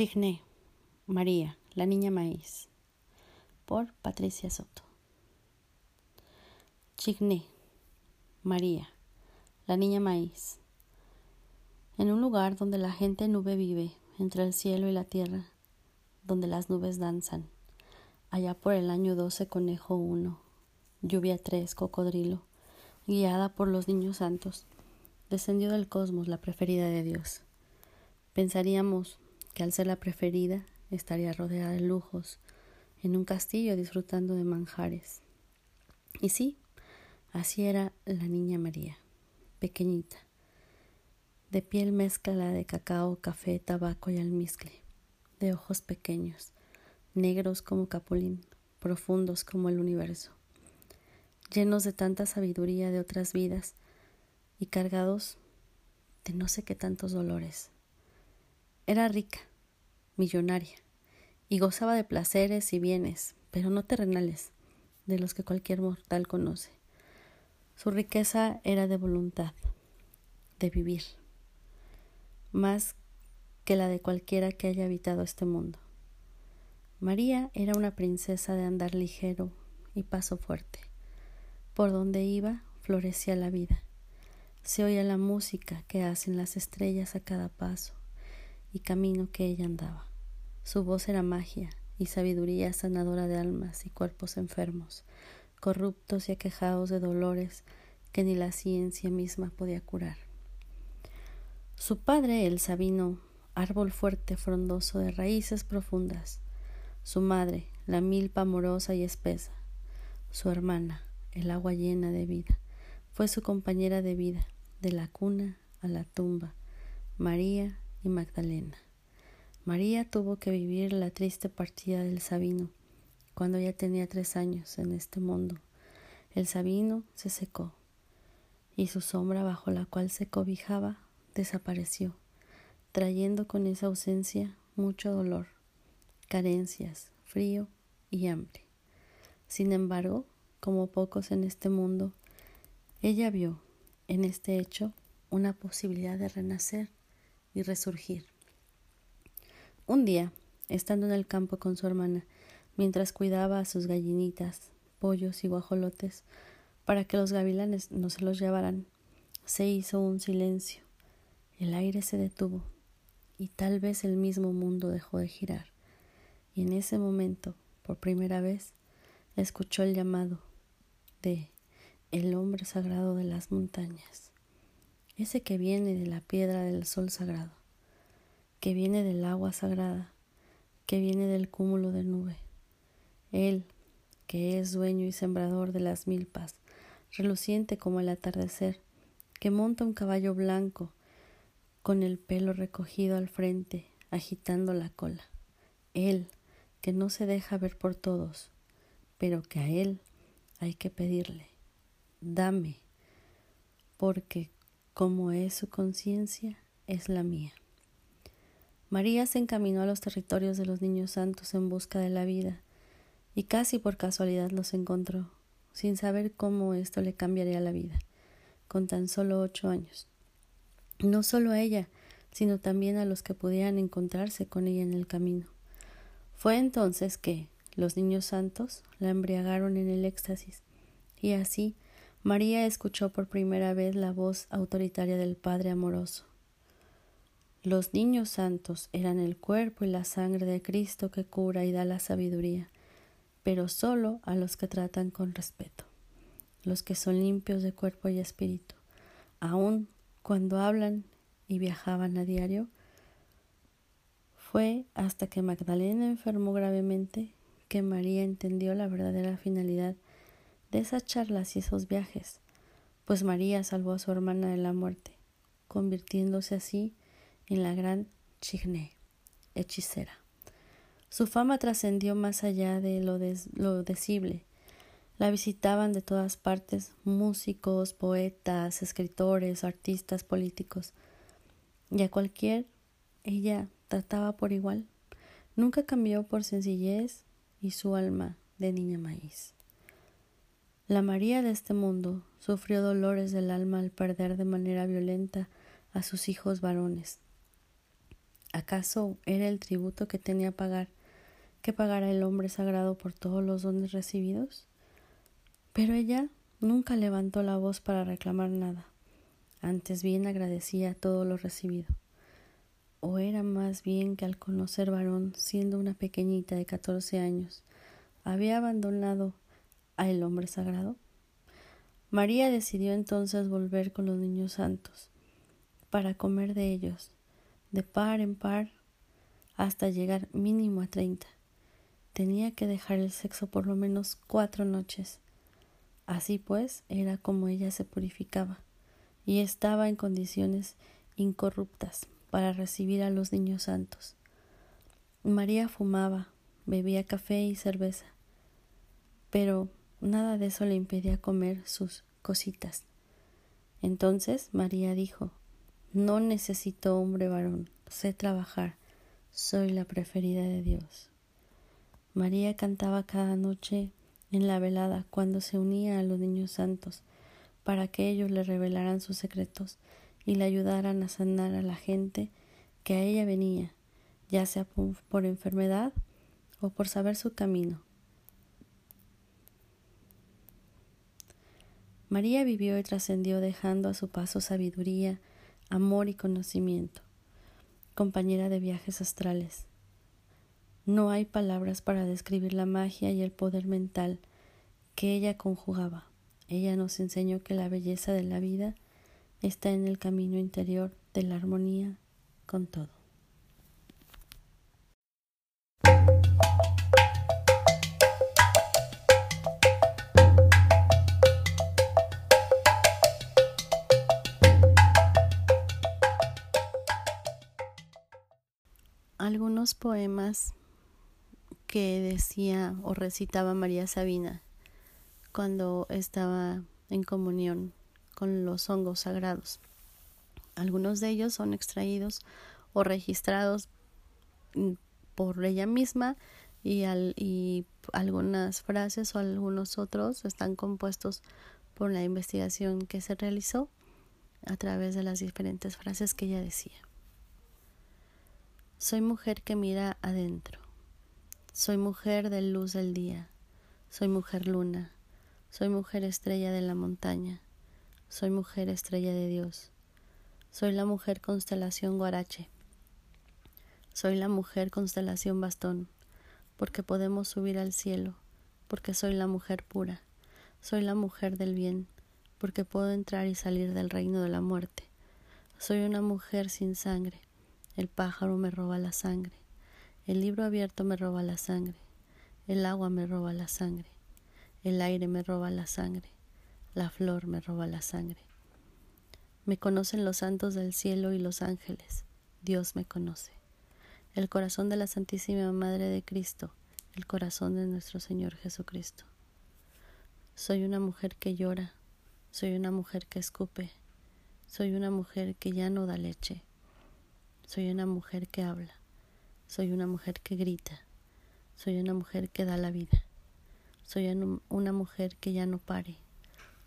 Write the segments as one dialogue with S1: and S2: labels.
S1: Chigné, María, la niña maíz, por Patricia Soto. Chigné, María, la niña maíz. En un lugar donde la gente nube vive, entre el cielo y la tierra, donde las nubes danzan, allá por el año doce conejo uno, lluvia tres cocodrilo, guiada por los niños santos, descendió del cosmos la preferida de Dios. Pensaríamos que al ser la preferida estaría rodeada de lujos, en un castillo disfrutando de manjares. Y sí, así era la niña María, pequeñita, de piel mezcla de cacao, café, tabaco y almizcle, de ojos pequeños, negros como capulín, profundos como el universo, llenos de tanta sabiduría de otras vidas y cargados de no sé qué tantos dolores. Era rica, millonaria, y gozaba de placeres y bienes, pero no terrenales, de los que cualquier mortal conoce. Su riqueza era de voluntad, de vivir, más que la de cualquiera que haya habitado este mundo. María era una princesa de andar ligero y paso fuerte. Por donde iba florecía la vida. Se oía la música que hacen las estrellas a cada paso y camino que ella andaba. Su voz era magia y sabiduría sanadora de almas y cuerpos enfermos, corruptos y aquejados de dolores que ni la ciencia misma podía curar. Su padre, el sabino, árbol fuerte, frondoso de raíces profundas. Su madre, la milpa amorosa y espesa. Su hermana, el agua llena de vida, fue su compañera de vida, de la cuna a la tumba. María, y Magdalena. María tuvo que vivir la triste partida del Sabino cuando ella tenía tres años en este mundo. El Sabino se secó y su sombra bajo la cual se cobijaba desapareció, trayendo con esa ausencia mucho dolor, carencias, frío y hambre. Sin embargo, como pocos en este mundo, ella vio en este hecho una posibilidad de renacer y resurgir. Un día, estando en el campo con su hermana, mientras cuidaba a sus gallinitas, pollos y guajolotes, para que los gavilanes no se los llevaran, se hizo un silencio. El aire se detuvo y tal vez el mismo mundo dejó de girar. Y en ese momento, por primera vez, escuchó el llamado de el hombre sagrado de las montañas ese que viene de la piedra del sol sagrado, que viene del agua sagrada, que viene del cúmulo de nube. Él, que es dueño y sembrador de las milpas, reluciente como el atardecer, que monta un caballo blanco, con el pelo recogido al frente, agitando la cola. Él, que no se deja ver por todos, pero que a él hay que pedirle, dame, porque como es su conciencia, es la mía. María se encaminó a los territorios de los niños santos en busca de la vida, y casi por casualidad los encontró, sin saber cómo esto le cambiaría la vida, con tan solo ocho años. No solo a ella, sino también a los que pudieran encontrarse con ella en el camino. Fue entonces que los niños santos la embriagaron en el éxtasis, y así María escuchó por primera vez la voz autoritaria del Padre amoroso. Los niños santos eran el cuerpo y la sangre de Cristo que cura y da la sabiduría, pero solo a los que tratan con respeto, los que son limpios de cuerpo y espíritu, aun cuando hablan y viajaban a diario. Fue hasta que Magdalena enfermó gravemente que María entendió la verdadera finalidad de esas charlas y esos viajes, pues María salvó a su hermana de la muerte, convirtiéndose así en la gran Chigné, hechicera. Su fama trascendió más allá de lo, lo decible. La visitaban de todas partes músicos, poetas, escritores, artistas, políticos, y a cualquier ella trataba por igual. Nunca cambió por sencillez y su alma de niña maíz. La María de este mundo sufrió dolores del alma al perder de manera violenta a sus hijos varones. ¿Acaso era el tributo que tenía pagar que pagara el hombre sagrado por todos los dones recibidos? Pero ella nunca levantó la voz para reclamar nada, antes bien agradecía todo lo recibido. ¿O era más bien que al conocer varón, siendo una pequeñita de catorce años, había abandonado a el hombre sagrado? María decidió entonces volver con los niños santos, para comer de ellos, de par en par, hasta llegar mínimo a treinta. Tenía que dejar el sexo por lo menos cuatro noches. Así pues, era como ella se purificaba, y estaba en condiciones incorruptas para recibir a los niños santos. María fumaba, bebía café y cerveza, pero nada de eso le impedía comer sus cositas. Entonces María dijo No necesito hombre varón, sé trabajar, soy la preferida de Dios. María cantaba cada noche en la velada cuando se unía a los niños santos para que ellos le revelaran sus secretos y le ayudaran a sanar a la gente que a ella venía, ya sea por enfermedad o por saber su camino. María vivió y trascendió dejando a su paso sabiduría, amor y conocimiento, compañera de viajes astrales. No hay palabras para describir la magia y el poder mental que ella conjugaba. Ella nos enseñó que la belleza de la vida está en el camino interior de la armonía con todo. Algunos poemas que decía o recitaba María Sabina cuando estaba en comunión con los hongos sagrados. Algunos de ellos son extraídos o registrados mm, por ella misma y, y algunas frases o algunos otros están compuestos por la investigación que se realizó a través de las diferentes frases que ella decía. Soy mujer que mira adentro. Soy mujer de luz del día. Soy mujer luna. Soy mujer estrella de la montaña. Soy mujer estrella de Dios. Soy la mujer constelación Guarache. Soy la mujer constelación Bastón, porque podemos subir al cielo, porque soy la mujer pura. Soy la mujer del bien, porque puedo entrar y salir del reino de la muerte. Soy una mujer sin sangre. El pájaro me roba la sangre. El libro abierto me roba la sangre. El agua me roba la sangre. El aire me roba la sangre. La flor me roba la sangre. Me conocen los santos del cielo y los ángeles. Dios me conoce. El corazón de la Santísima Madre de Cristo, el corazón de nuestro Señor Jesucristo. Soy una mujer que llora, soy una mujer que escupe, soy una mujer que ya no da leche, soy una mujer que habla, soy una mujer que grita, soy una mujer que da la vida, soy una mujer que ya no pare,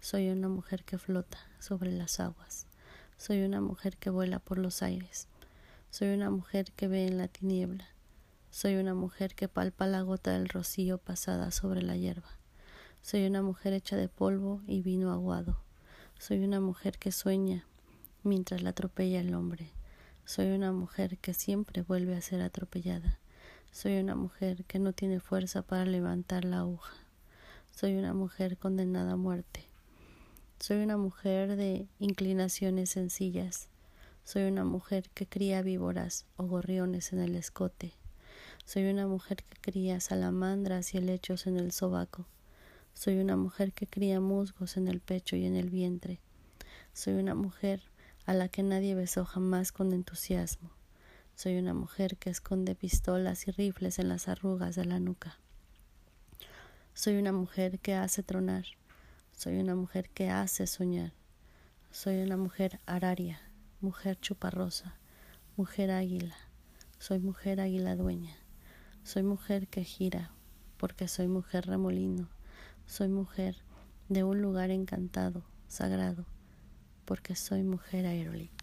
S1: soy una mujer que flota sobre las aguas. Soy una mujer que vuela por los aires. Soy una mujer que ve en la tiniebla. Soy una mujer que palpa la gota del rocío pasada sobre la hierba. Soy una mujer hecha de polvo y vino aguado. Soy una mujer que sueña mientras la atropella el hombre. Soy una mujer que siempre vuelve a ser atropellada. Soy una mujer que no tiene fuerza para levantar la aguja. Soy una mujer condenada a muerte. Soy una mujer de inclinaciones sencillas. Soy una mujer que cría víboras o gorriones en el escote. Soy una mujer que cría salamandras y helechos en el sobaco. Soy una mujer que cría musgos en el pecho y en el vientre. Soy una mujer a la que nadie besó jamás con entusiasmo. Soy una mujer que esconde pistolas y rifles en las arrugas de la nuca. Soy una mujer que hace tronar soy una mujer que hace soñar. Soy una mujer araria, mujer chuparrosa, mujer águila. Soy mujer águila dueña. Soy mujer que gira, porque soy mujer remolino. Soy mujer de un lugar encantado, sagrado, porque soy mujer aerolito.